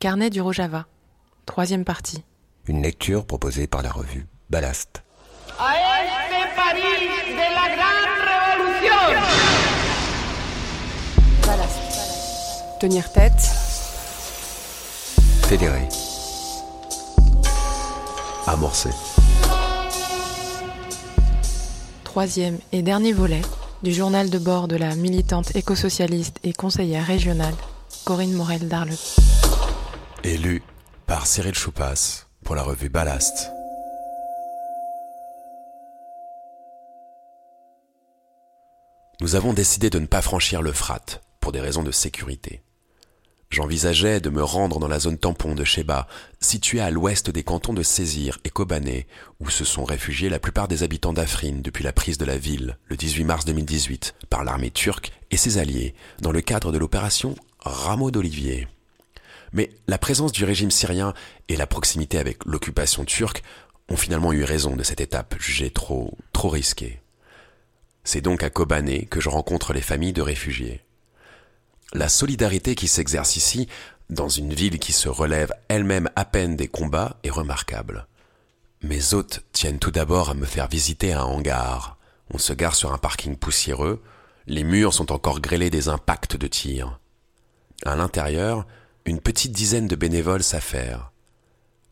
Carnet du Rojava. Troisième partie. Une lecture proposée par la revue Ballast. A este París de la gran revolución. Tenir tête, Fédéré. Amorcé. Troisième et dernier volet du journal de bord de la militante écosocialiste et conseillère régionale Corinne Morel d'Arle. Élu par Cyril Choupas pour la revue Ballast. Nous avons décidé de ne pas franchir l'Euphrate pour des raisons de sécurité. J'envisageais de me rendre dans la zone tampon de Sheba, située à l'ouest des cantons de Césir et Kobané, où se sont réfugiés la plupart des habitants d'Afrin depuis la prise de la ville, le 18 mars 2018, par l'armée turque et ses alliés, dans le cadre de l'opération Rameau d'Olivier. Mais la présence du régime syrien et la proximité avec l'occupation turque ont finalement eu raison de cette étape jugée trop, trop risquée. C'est donc à Kobané que je rencontre les familles de réfugiés. La solidarité qui s'exerce ici, dans une ville qui se relève elle-même à peine des combats, est remarquable. Mes hôtes tiennent tout d'abord à me faire visiter un hangar. On se gare sur un parking poussiéreux, les murs sont encore grêlés des impacts de tirs. À l'intérieur, une petite dizaine de bénévoles s'affairent.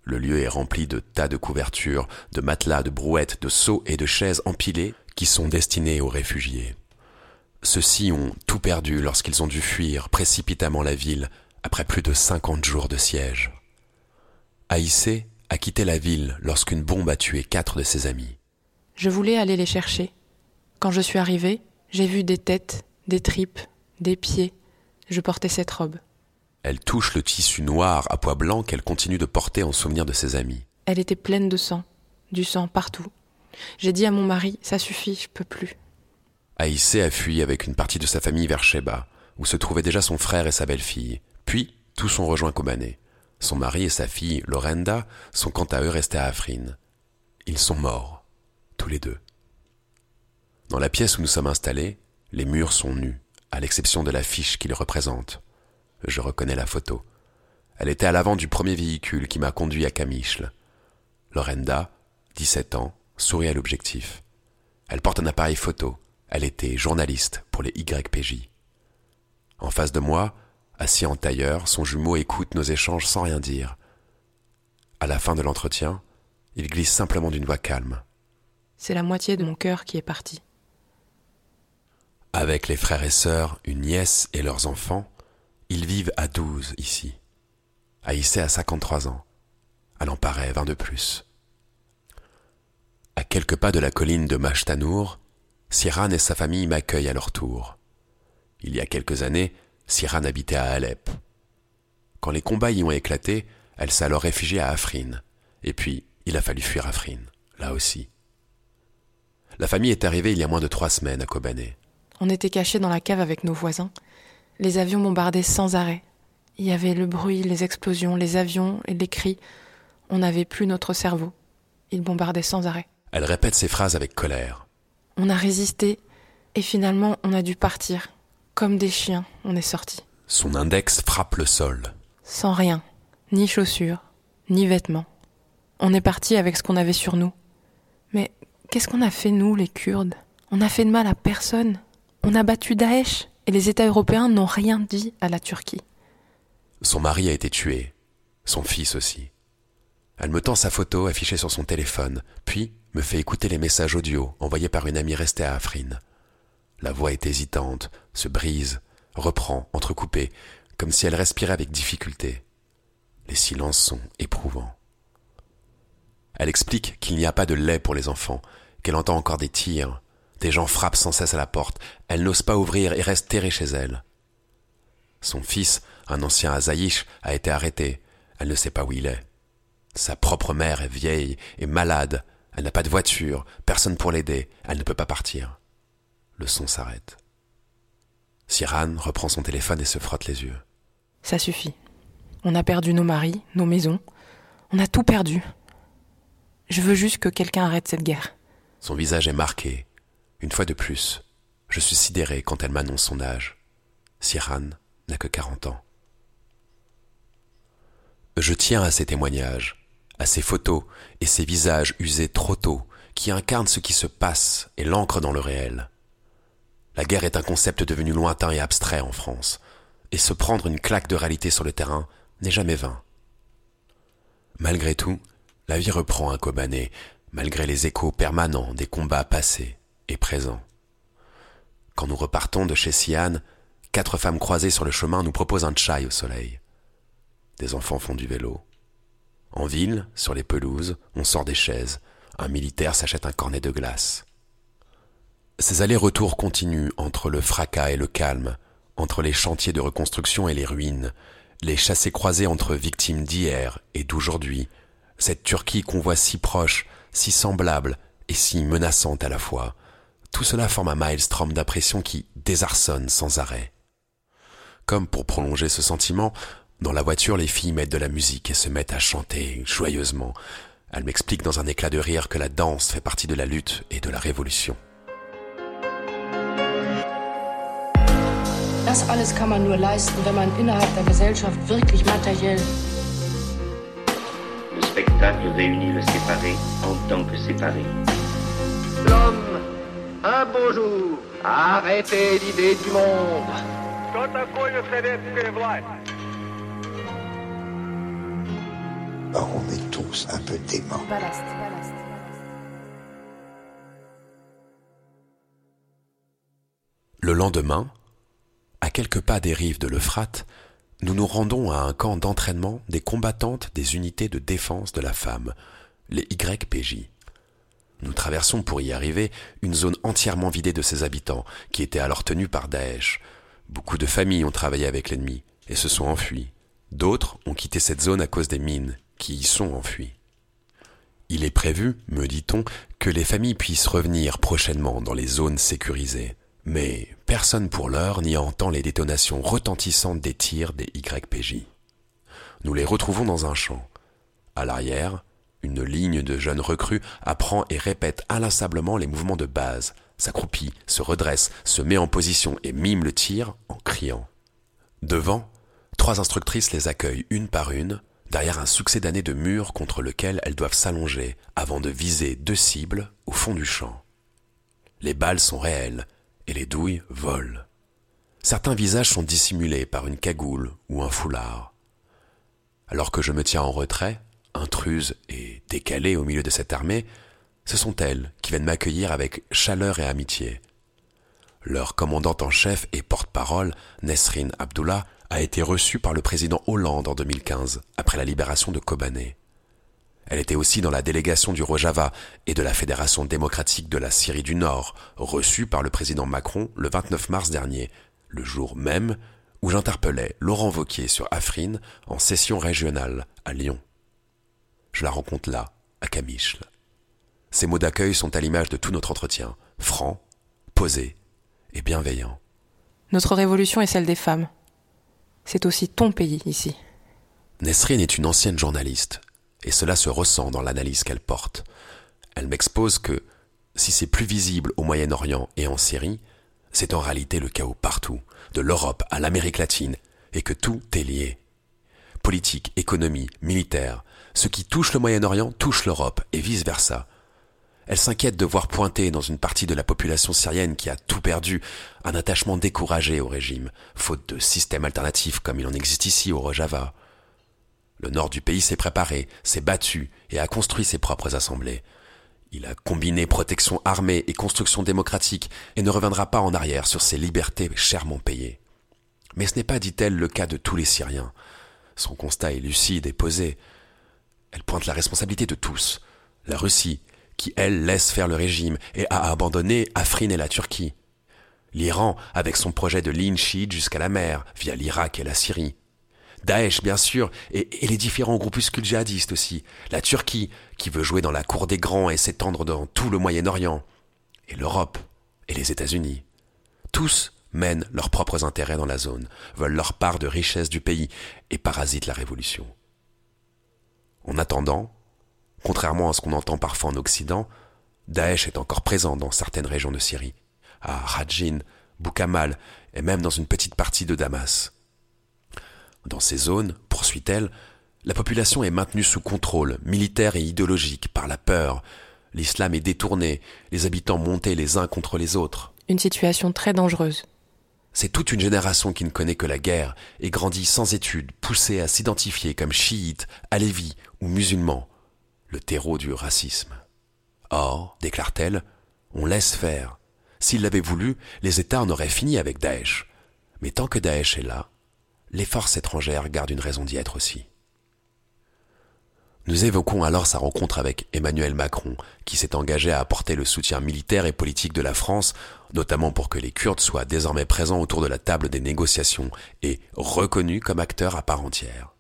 Le lieu est rempli de tas de couvertures, de matelas, de brouettes, de seaux et de chaises empilées qui sont destinés aux réfugiés. Ceux-ci ont tout perdu lorsqu'ils ont dû fuir précipitamment la ville après plus de 50 jours de siège. Aïssé a quitté la ville lorsqu'une bombe a tué quatre de ses amis. Je voulais aller les chercher. Quand je suis arrivée, j'ai vu des têtes, des tripes, des pieds. Je portais cette robe. Elle touche le tissu noir à pois blanc qu'elle continue de porter en souvenir de ses amis. Elle était pleine de sang, du sang partout. J'ai dit à mon mari, ça suffit, je peux plus. Aïssé a fui avec une partie de sa famille vers Sheba, où se trouvaient déjà son frère et sa belle-fille. Puis, tous sont rejoints Kobané. Son mari et sa fille, Lorenda, sont quant à eux restés à Afrin. Ils sont morts, tous les deux. Dans la pièce où nous sommes installés, les murs sont nus, à l'exception de l'affiche qui les représente. Je reconnais la photo. Elle était à l'avant du premier véhicule qui m'a conduit à Kamichle. Lorenda, 17 ans, sourit à l'objectif. Elle porte un appareil photo. Elle était journaliste pour les YPJ. En face de moi, assis en tailleur, son jumeau écoute nos échanges sans rien dire. À la fin de l'entretien, il glisse simplement d'une voix calme. C'est la moitié de mon cœur qui est parti. Avec les frères et sœurs, une nièce et leurs enfants, ils vivent à douze ici. Aïssé a 53 ans. En paraît 20 de plus. À quelques pas de la colline de Mashtanour, Siran et sa famille m'accueillent à leur tour. Il y a quelques années, Siran habitait à Alep. Quand les combats y ont éclaté, elle s'est alors réfugiée à Afrin. Et puis, il a fallu fuir Afrin, là aussi. La famille est arrivée il y a moins de trois semaines à Kobané. On était cachés dans la cave avec nos voisins. Les avions bombardaient sans arrêt. Il y avait le bruit, les explosions, les avions et les cris. On n'avait plus notre cerveau. Ils bombardaient sans arrêt. Elle répète ces phrases avec colère. On a résisté et finalement on a dû partir. Comme des chiens, on est sortis. Son index frappe le sol. Sans rien. Ni chaussures, ni vêtements. On est parti avec ce qu'on avait sur nous. Mais qu'est-ce qu'on a fait nous, les Kurdes? On a fait de mal à personne. On a battu Daesh et les États européens n'ont rien dit à la Turquie. Son mari a été tué. Son fils aussi. Elle me tend sa photo affichée sur son téléphone, puis me fait écouter les messages audio envoyés par une amie restée à Afrin. La voix est hésitante, se brise, reprend, entrecoupée, comme si elle respirait avec difficulté. Les silences sont éprouvants. Elle explique qu'il n'y a pas de lait pour les enfants, qu'elle entend encore des tirs, des gens frappent sans cesse à la porte, elle n'ose pas ouvrir et reste terrée chez elle. Son fils, un ancien Azaïch, a été arrêté, elle ne sait pas où il est. Sa propre mère est vieille et malade, elle n'a pas de voiture, personne pour l'aider, elle ne peut pas partir. Le son s'arrête. Siran reprend son téléphone et se frotte les yeux. Ça suffit. On a perdu nos maris, nos maisons. On a tout perdu. Je veux juste que quelqu'un arrête cette guerre. Son visage est marqué. Une fois de plus, je suis sidéré quand elle m'annonce son âge. Siran n'a que 40 ans. Je tiens à ces témoignages, à ces photos et ces visages usés trop tôt qui incarnent ce qui se passe et l'ancrent dans le réel. La guerre est un concept devenu lointain et abstrait en France, et se prendre une claque de réalité sur le terrain n'est jamais vain. Malgré tout, la vie reprend un Kobané, malgré les échos permanents des combats passés et présents. Quand nous repartons de chez Sian, quatre femmes croisées sur le chemin nous proposent un chai au soleil. Des enfants font du vélo. En ville, sur les pelouses, on sort des chaises. Un militaire s'achète un cornet de glace. Ces allers-retours continuent entre le fracas et le calme, entre les chantiers de reconstruction et les ruines, les chassés-croisés entre victimes d'hier et d'aujourd'hui, cette Turquie qu'on voit si proche, si semblable et si menaçante à la fois, tout cela forme un maelstrom d'impression qui désarçonne sans arrêt. Comme pour prolonger ce sentiment, dans la voiture les filles mettent de la musique et se mettent à chanter joyeusement. Elles m'expliquent dans un éclat de rire que la danse fait partie de la lutte et de la révolution. Das alles kann man nur leisten, wenn man innerhalb der Gesellschaft wirklich materiell. Le spectacle réunit le séparé en tant que séparé. Un beau jour, a arrêté l'idée du monde. Bah, on est tous un peu déments. Ballast. Ballast. Le lendemain, à quelques pas des rives de l'Euphrate, nous nous rendons à un camp d'entraînement des combattantes des unités de défense de la femme, les YPJ. Nous traversons pour y arriver une zone entièrement vidée de ses habitants, qui était alors tenue par Daesh. Beaucoup de familles ont travaillé avec l'ennemi et se sont enfuies. D'autres ont quitté cette zone à cause des mines qui y sont enfuies. Il est prévu, me dit-on, que les familles puissent revenir prochainement dans les zones sécurisées. Mais personne pour l'heure n'y entend les détonations retentissantes des tirs des YPJ. Nous les retrouvons dans un champ. À l'arrière, une ligne de jeunes recrues apprend et répète inlassablement les mouvements de base, s'accroupit, se redresse, se met en position et mime le tir en criant. Devant, trois instructrices les accueillent une par une, derrière un succès d'années de murs contre lequel elles doivent s'allonger avant de viser deux cibles au fond du champ. Les balles sont réelles et les douilles volent. Certains visages sont dissimulés par une cagoule ou un foulard. Alors que je me tiens en retrait, intruse et décalée au milieu de cette armée, ce sont elles qui viennent m'accueillir avec chaleur et amitié. Leur commandante en chef et porte-parole, Nesrin Abdullah, a été reçue par le président Hollande en 2015, après la libération de Kobané. Elle était aussi dans la délégation du Rojava et de la Fédération démocratique de la Syrie du Nord, reçue par le président Macron le 29 mars dernier, le jour même où j'interpellais Laurent Vauquier sur Afrin en session régionale à Lyon. Je la rencontre là, à Camiche. Ces mots d'accueil sont à l'image de tout notre entretien, franc, posé et bienveillant. Notre révolution est celle des femmes. C'est aussi ton pays ici. Nesrine est une ancienne journaliste, et cela se ressent dans l'analyse qu'elle porte. Elle m'expose que, si c'est plus visible au Moyen-Orient et en Syrie, c'est en réalité le chaos partout, de l'Europe à l'Amérique latine, et que tout est lié. Politique, économie, militaire, ce qui touche le Moyen-Orient touche l'Europe, et vice-versa. Elle s'inquiète de voir pointer dans une partie de la population syrienne qui a tout perdu un attachement découragé au régime, faute de système alternatif comme il en existe ici au Rojava. Le nord du pays s'est préparé, s'est battu et a construit ses propres assemblées. Il a combiné protection armée et construction démocratique et ne reviendra pas en arrière sur ses libertés chèrement payées. Mais ce n'est pas, dit-elle, le cas de tous les Syriens. Son constat est lucide et posé. Elle pointe la responsabilité de tous. La Russie, qui, elle, laisse faire le régime et a abandonné Afrin et la Turquie. L'Iran, avec son projet de ligne chiite jusqu'à la mer, via l'Irak et la Syrie. Daesh, bien sûr, et, et, les différents groupuscules djihadistes aussi. La Turquie, qui veut jouer dans la cour des grands et s'étendre dans tout le Moyen-Orient. Et l'Europe, et les États-Unis. Tous mènent leurs propres intérêts dans la zone, veulent leur part de richesse du pays et parasitent la révolution. En attendant, Contrairement à ce qu'on entend parfois en Occident, Daesh est encore présent dans certaines régions de Syrie, à Rajin, Boukamal et même dans une petite partie de Damas. Dans ces zones, poursuit-elle, La population est maintenue sous contrôle, militaire et idéologique, par la peur. L'islam est détourné, les habitants montés les uns contre les autres. Une situation très dangereuse. C'est toute une génération qui ne connaît que la guerre et grandit sans études, poussée à s'identifier comme chiite, alévi ou musulman, le terreau du racisme. Or, déclare-t-elle, on laisse faire. S'ils l'avaient voulu, les États en auraient fini avec Daesh. Mais tant que Daesh est là, les forces étrangères gardent une raison d'y être aussi. Nous évoquons alors sa rencontre avec Emmanuel Macron, qui s'est engagé à apporter le soutien militaire et politique de la France, notamment pour que les Kurdes soient désormais présents autour de la table des négociations et reconnus comme acteurs à part entière.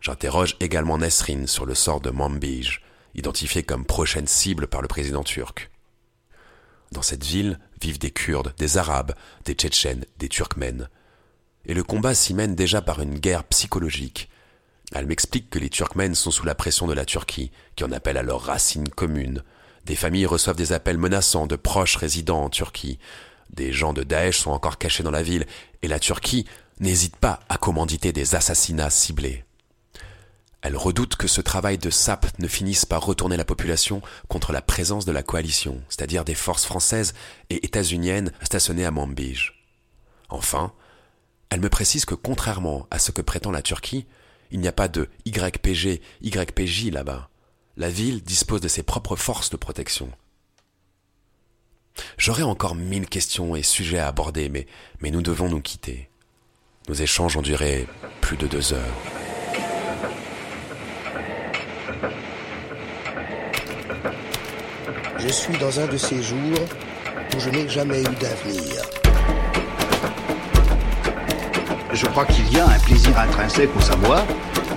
J'interroge également Nesrin sur le sort de Manbij, identifié comme prochaine cible par le président turc. Dans cette ville vivent des Kurdes, des Arabes, des Tchétchènes, des Turkmènes. Et le combat s'y mène déjà par une guerre psychologique, elle m'explique que les Turkmènes sont sous la pression de la Turquie, qui en appelle à leurs racines communes. Des familles reçoivent des appels menaçants de proches résidant en Turquie. Des gens de Daesh sont encore cachés dans la ville, et la Turquie n'hésite pas à commanditer des assassinats ciblés. Elle redoute que ce travail de sape ne finisse par retourner la population contre la présence de la coalition, c'est-à-dire des forces françaises et états-uniennes stationnées à Manbij. Enfin, elle me précise que contrairement à ce que prétend la Turquie, il n'y a pas de YPG, YPJ là-bas. La ville dispose de ses propres forces de protection. J'aurais encore mille questions et sujets à aborder, mais, mais nous devons nous quitter. Nos échanges ont duré plus de deux heures. Je suis dans un de ces jours où je n'ai jamais eu d'avenir. Je crois qu'il y a un plaisir intrinsèque au savoir,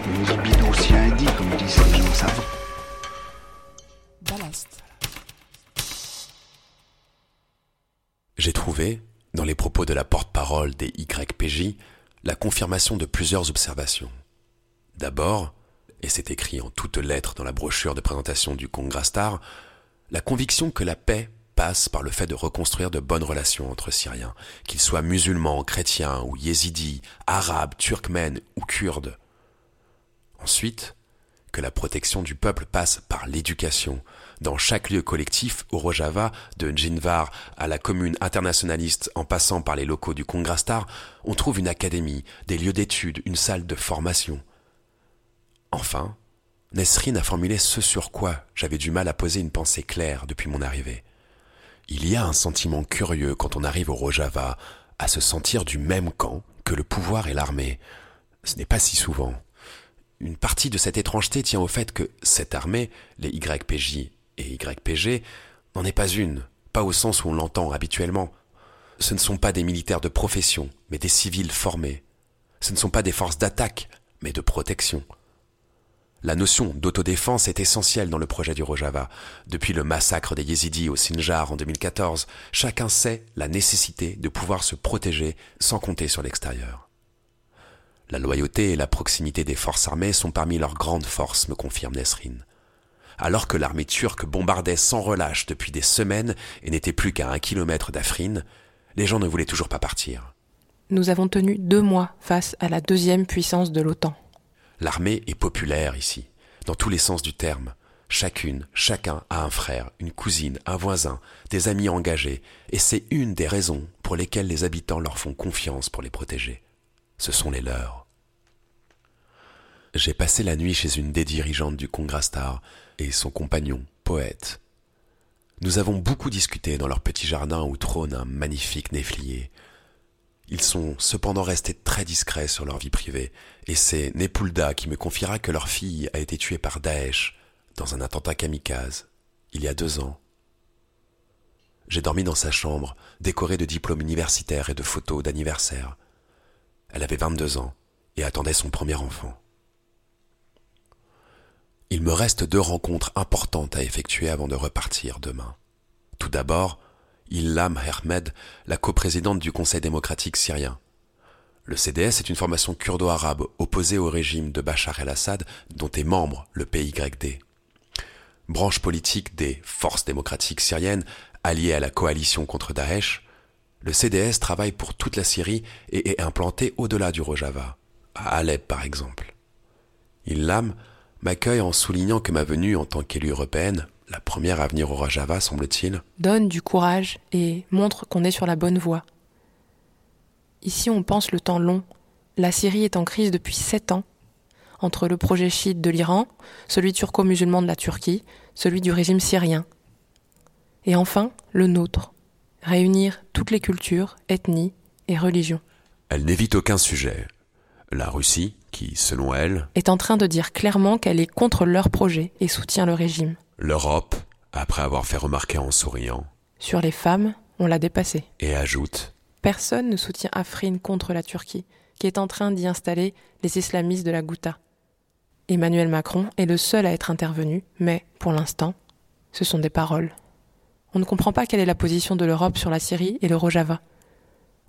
une libido si indique, comme disent les gens savants. J'ai trouvé, dans les propos de la porte-parole des YPJ, la confirmation de plusieurs observations. D'abord, et c'est écrit en toutes lettres dans la brochure de présentation du Congrastar, la conviction que la paix passe par le fait de reconstruire de bonnes relations entre Syriens, qu'ils soient musulmans, chrétiens ou yézidis, arabes, turkmènes ou kurdes. Ensuite, que la protection du peuple passe par l'éducation. Dans chaque lieu collectif, au Rojava, de Djinvar à la commune internationaliste en passant par les locaux du Congrastar, on trouve une académie, des lieux d'études, une salle de formation. Enfin, Nesrine a formulé ce sur quoi j'avais du mal à poser une pensée claire depuis mon arrivée. Il y a un sentiment curieux quand on arrive au Rojava à se sentir du même camp que le pouvoir et l'armée. Ce n'est pas si souvent. Une partie de cette étrangeté tient au fait que cette armée, les YPJ et YPG, n'en est pas une, pas au sens où on l'entend habituellement. Ce ne sont pas des militaires de profession, mais des civils formés. Ce ne sont pas des forces d'attaque, mais de protection. La notion d'autodéfense est essentielle dans le projet du Rojava. Depuis le massacre des Yézidis au Sinjar en 2014, chacun sait la nécessité de pouvoir se protéger sans compter sur l'extérieur. La loyauté et la proximité des forces armées sont parmi leurs grandes forces, me confirme Nesrin. Alors que l'armée turque bombardait sans relâche depuis des semaines et n'était plus qu'à un kilomètre d'Afrin, les gens ne voulaient toujours pas partir. Nous avons tenu deux mois face à la deuxième puissance de l'OTAN. L'armée est populaire ici, dans tous les sens du terme. Chacune, chacun a un frère, une cousine, un voisin, des amis engagés, et c'est une des raisons pour lesquelles les habitants leur font confiance pour les protéger. Ce sont les leurs. J'ai passé la nuit chez une des dirigeantes du Congrastar et son compagnon, poète. Nous avons beaucoup discuté dans leur petit jardin où trône un magnifique néflier, ils sont cependant restés très discrets sur leur vie privée, et c'est Nepulda qui me confiera que leur fille a été tuée par Daesh dans un attentat kamikaze, il y a deux ans. J'ai dormi dans sa chambre, décorée de diplômes universitaires et de photos d'anniversaire. Elle avait 22 ans et attendait son premier enfant. Il me reste deux rencontres importantes à effectuer avant de repartir demain. Tout d'abord, Ilham Ahmed, la coprésidente du Conseil démocratique syrien. Le CDS est une formation kurdo-arabe opposée au régime de Bachar el-Assad dont est membre le PYD. Branche politique des forces démocratiques syriennes alliées à la coalition contre Daesh, le CDS travaille pour toute la Syrie et est implanté au-delà du Rojava, à Alep par exemple. Ilham m'accueille en soulignant que ma venue en tant qu'élue européenne, la première à venir au Rojava, semble-t-il, donne du courage et montre qu'on est sur la bonne voie. Ici, on pense le temps long. La Syrie est en crise depuis sept ans, entre le projet chiite de l'Iran, celui turco-musulman de la Turquie, celui du régime syrien. Et enfin, le nôtre. Réunir toutes les cultures, ethnies et religions. Elle n'évite aucun sujet. La Russie, qui, selon elle, est en train de dire clairement qu'elle est contre leur projet et soutient le régime. L'Europe, après avoir fait remarquer en souriant. Sur les femmes, on l'a dépassé. Et ajoute. Personne ne soutient Afrin contre la Turquie, qui est en train d'y installer les islamistes de la Ghouta. Emmanuel Macron est le seul à être intervenu, mais, pour l'instant, ce sont des paroles. On ne comprend pas quelle est la position de l'Europe sur la Syrie et le Rojava.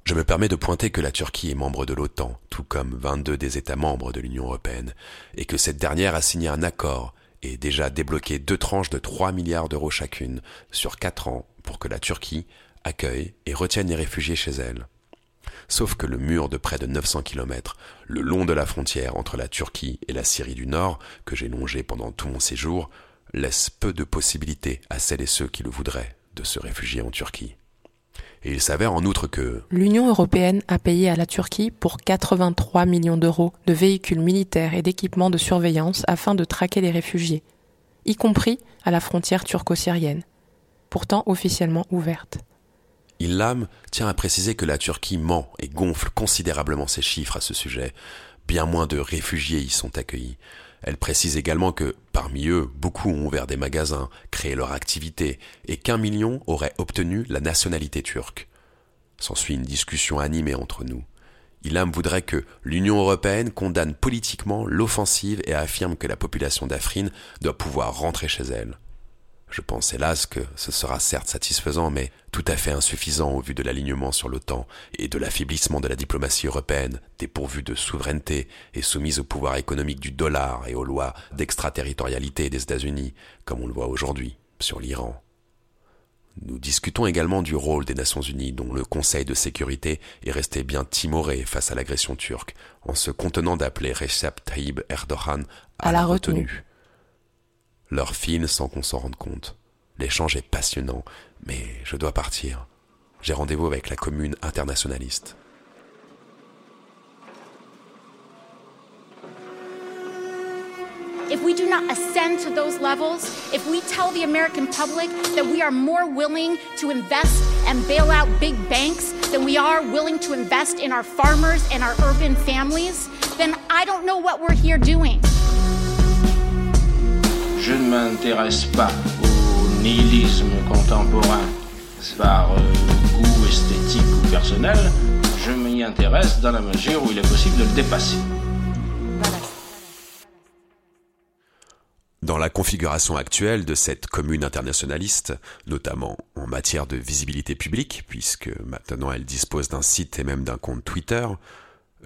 Je me permets de pointer que la Turquie est membre de l'OTAN, tout comme 22 des États membres de l'Union européenne, et que cette dernière a signé un accord et déjà débloqué deux tranches de 3 milliards d'euros chacune sur 4 ans pour que la Turquie accueille et retienne les réfugiés chez elle. Sauf que le mur de près de 900 km, le long de la frontière entre la Turquie et la Syrie du Nord, que j'ai longé pendant tout mon séjour, laisse peu de possibilités à celles et ceux qui le voudraient de se réfugier en Turquie. Et il s'avère en outre que l'Union européenne a payé à la Turquie pour 83 millions d'euros de véhicules militaires et d'équipements de surveillance afin de traquer les réfugiés, y compris à la frontière turco-syrienne, pourtant officiellement ouverte. Ilham tient à préciser que la Turquie ment et gonfle considérablement ses chiffres à ce sujet. Bien moins de réfugiés y sont accueillis. Elle précise également que, parmi eux, beaucoup ont ouvert des magasins, créé leur activité, et qu'un million auraient obtenu la nationalité turque. S'ensuit une discussion animée entre nous. Ilham voudrait que l'Union européenne condamne politiquement l'offensive et affirme que la population d'Afrin doit pouvoir rentrer chez elle. Je pense hélas que ce sera certes satisfaisant, mais tout à fait insuffisant au vu de l'alignement sur l'OTAN et de l'affaiblissement de la diplomatie européenne, dépourvue de souveraineté et soumise au pouvoir économique du dollar et aux lois d'extraterritorialité des États-Unis, comme on le voit aujourd'hui sur l'Iran. Nous discutons également du rôle des Nations Unies, dont le Conseil de sécurité est resté bien timoré face à l'agression turque, en se contenant d'appeler Recep Tayyip Erdogan à, la retenue leur fine sans qu'on s'en rende compte. L'échange est passionnant, mais je dois partir. J'ai rendez-vous avec la commune internationaliste. If we do not ascend to those levels, if we tell the American public that we are more willing to invest and bail out big banks than we are willing to invest in our farmers and our urban families, then I don't know what we're here doing. Je ne m'intéresse pas au nihilisme contemporain par euh, goût esthétique ou personnel, je m'y intéresse dans la mesure où il est possible de le dépasser. Dans la configuration actuelle de cette commune internationaliste, notamment en matière de visibilité publique, puisque maintenant elle dispose d'un site et même d'un compte Twitter,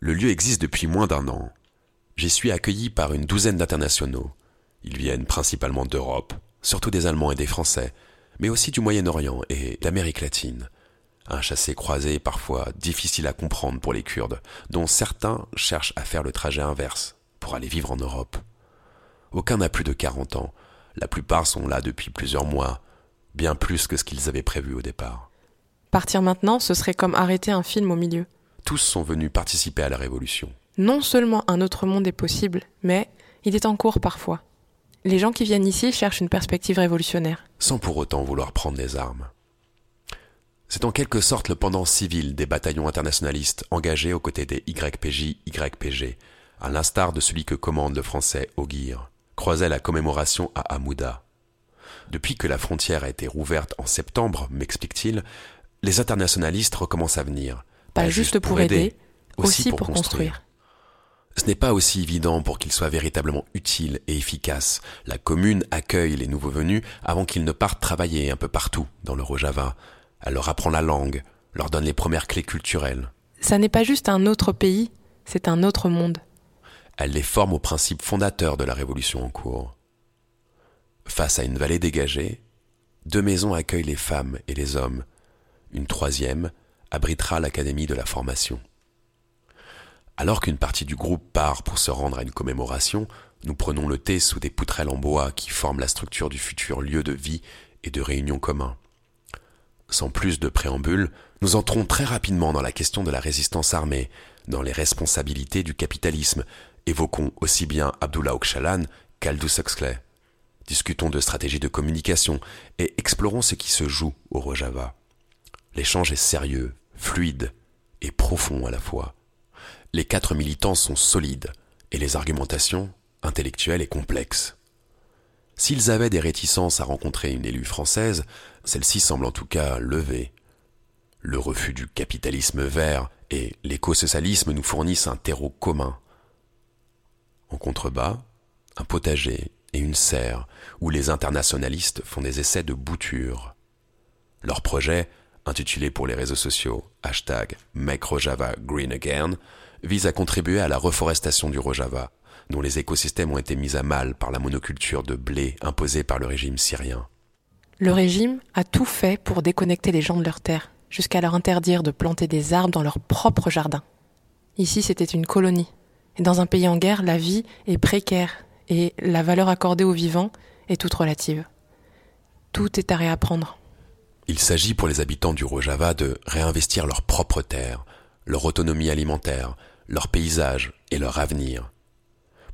le lieu existe depuis moins d'un an. J'y suis accueilli par une douzaine d'internationaux, ils viennent principalement d'Europe, surtout des Allemands et des Français, mais aussi du Moyen-Orient et d'Amérique latine. Un chassé-croisé parfois difficile à comprendre pour les Kurdes, dont certains cherchent à faire le trajet inverse pour aller vivre en Europe. Aucun n'a plus de 40 ans, la plupart sont là depuis plusieurs mois, bien plus que ce qu'ils avaient prévu au départ. Partir maintenant, ce serait comme arrêter un film au milieu. Tous sont venus participer à la révolution. Non seulement un autre monde est possible, mais il est en cours parfois. Les gens qui viennent ici cherchent une perspective révolutionnaire. Sans pour autant vouloir prendre les armes. C'est en quelque sorte le pendant civil des bataillons internationalistes engagés aux côtés des YPJ, YPG, à l'instar de celui que commande le français Auguire, croisait la commémoration à Hamouda. Depuis que la frontière a été rouverte en septembre, m'explique-t-il, les internationalistes recommencent à venir. Pas, juste pour, aider, aussi pour, construire. Ce n'est pas aussi évident pour qu'il soit véritablement utile et efficace. La commune accueille les nouveaux venus avant qu'ils ne partent travailler un peu partout dans le Rojava. Elle leur apprend la langue, leur donne les premières clés culturelles. Ça n'est pas juste un autre pays, c'est un autre monde. Elle les forme aux principes fondateurs de la révolution en cours. Face à une vallée dégagée, deux maisons accueillent les femmes et les hommes. Une troisième abritera l'académie de la formation. Alors qu'une partie du groupe part pour se rendre à une commémoration, Nous prenons le thé sous des poutrelles en bois qui forment la structure du futur lieu de vie et de réunion commun. Sans plus de préambule, nous entrons très rapidement dans la question de la résistance armée, dans les responsabilités du capitalisme. Évoquons aussi bien Abdullah Ocalan qu'Aldous Huxley. Discutons de stratégie de communication et explorons ce qui se joue au Rojava. L'échange est sérieux, fluide et profond à la fois. Les quatre militants sont solides et les argumentations intellectuelles et complexes. S'ils avaient des réticences à rencontrer une élue française, celle-ci semble en tout cas levée. Le refus du capitalisme vert et l'écosocialisme nous fournissent un terreau commun. En contrebas, un potager et une serre où les internationalistes font des essais de bouture. Leur projet, intitulé pour les réseaux sociaux hashtag Make Rojava Green Again, vise à contribuer à la reforestation du Rojava, dont les écosystèmes ont été mis à mal par la monoculture de blé imposée par le régime syrien. Le régime a tout fait pour déconnecter les gens de leur terre, jusqu'à leur interdire de planter des arbres dans leur propre jardin. Ici, c'était une colonie. Et dans un pays en guerre, la vie est précaire et la valeur accordée aux vivants est toute relative. Tout est à réapprendre. Il s'agit pour les habitants du Rojava de réinvestir leur propre terre, leur autonomie alimentaire, leur paysage et leur avenir.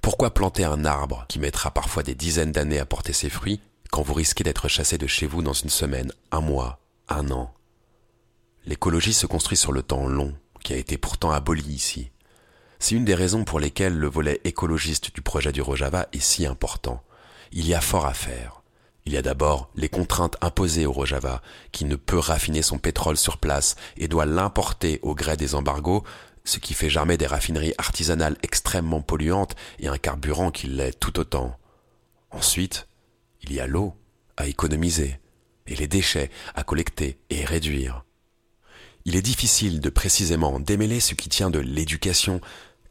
Pourquoi planter un arbre qui mettra parfois des dizaines d'années à porter ses fruits quand vous risquez d'être chassé de chez vous dans une semaine, un mois, un an? L'écologie se construit sur le temps long, qui a été pourtant aboli ici. C'est une des raisons pour lesquelles le volet écologiste du projet du Rojava est si important. Il y a fort à faire. Il y a d'abord les contraintes imposées au Rojava, qui ne peut raffiner son pétrole sur place et doit l'importer au gré des embargos, ce qui fait germer des raffineries artisanales extrêmement polluantes et un carburant qui l'est tout autant. Ensuite, il y a l'eau à économiser et les déchets à collecter et réduire. Il est difficile de précisément démêler ce qui tient de l'éducation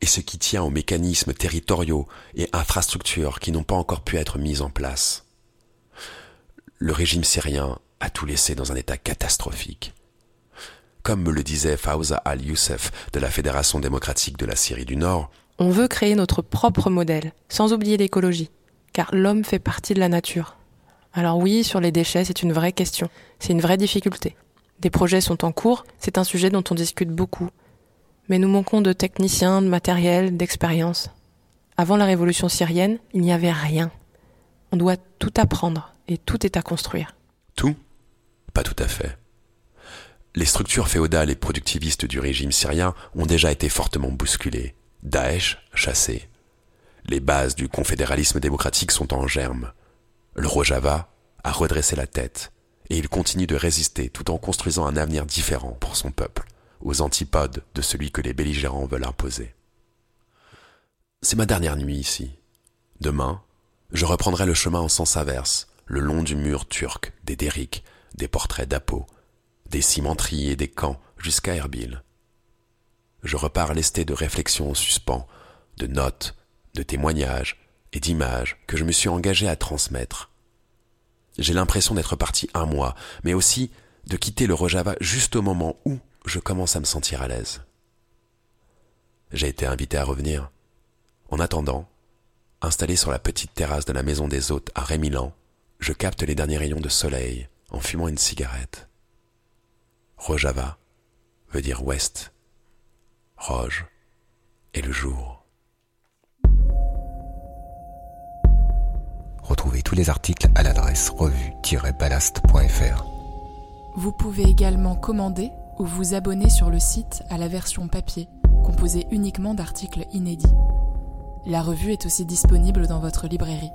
et ce qui tient aux mécanismes territoriaux et infrastructures qui n'ont pas encore pu être mis en place. Le régime syrien a tout laissé dans un état catastrophique. Comme me le disait Fawza al-Youssef de la Fédération démocratique de la Syrie du Nord, on veut créer notre propre modèle, sans oublier l'écologie, car l'homme fait partie de la nature. Alors oui, sur les déchets, c'est une vraie question, c'est une vraie difficulté. Des projets sont en cours, c'est un sujet dont on discute beaucoup, mais nous manquons de techniciens, de matériel, d'expérience. Avant la révolution syrienne, il n'y avait rien. On doit tout apprendre et tout est à construire. Tout? Pas tout à fait. Les structures féodales et productivistes du régime syrien ont déjà été fortement bousculées. Daesh chassé. Les bases du confédéralisme démocratique sont en germe. Le Rojava a redressé la tête et il continue de résister tout en construisant un avenir différent pour son peuple aux antipodes de celui que les belligérants veulent imposer. C'est ma dernière nuit ici. Demain, je reprendrai le chemin en sens inverse, le long du mur turc, des derricks, des portraits d'Apo, des cimenteries et des camps jusqu'à Erbil. Je repars lesté de réflexions en suspens, de notes, de témoignages et d'images que je me suis engagé à transmettre. J'ai l'impression d'être parti un mois, mais aussi de quitter le Rojava juste au moment où je commence à me sentir à l'aise. J'ai été invité à revenir. En attendant, installé sur la petite terrasse de la maison des hôtes à Rémilan, je capte les derniers rayons de soleil en fumant une cigarette. Rojava veut dire ouest. Roge et le jour. Retrouvez tous les articles à l'adresse revue-ballast.fr. Vous pouvez également commander ou vous abonner sur le site à la version papier, composée uniquement d'articles inédits. La revue est aussi disponible dans votre librairie.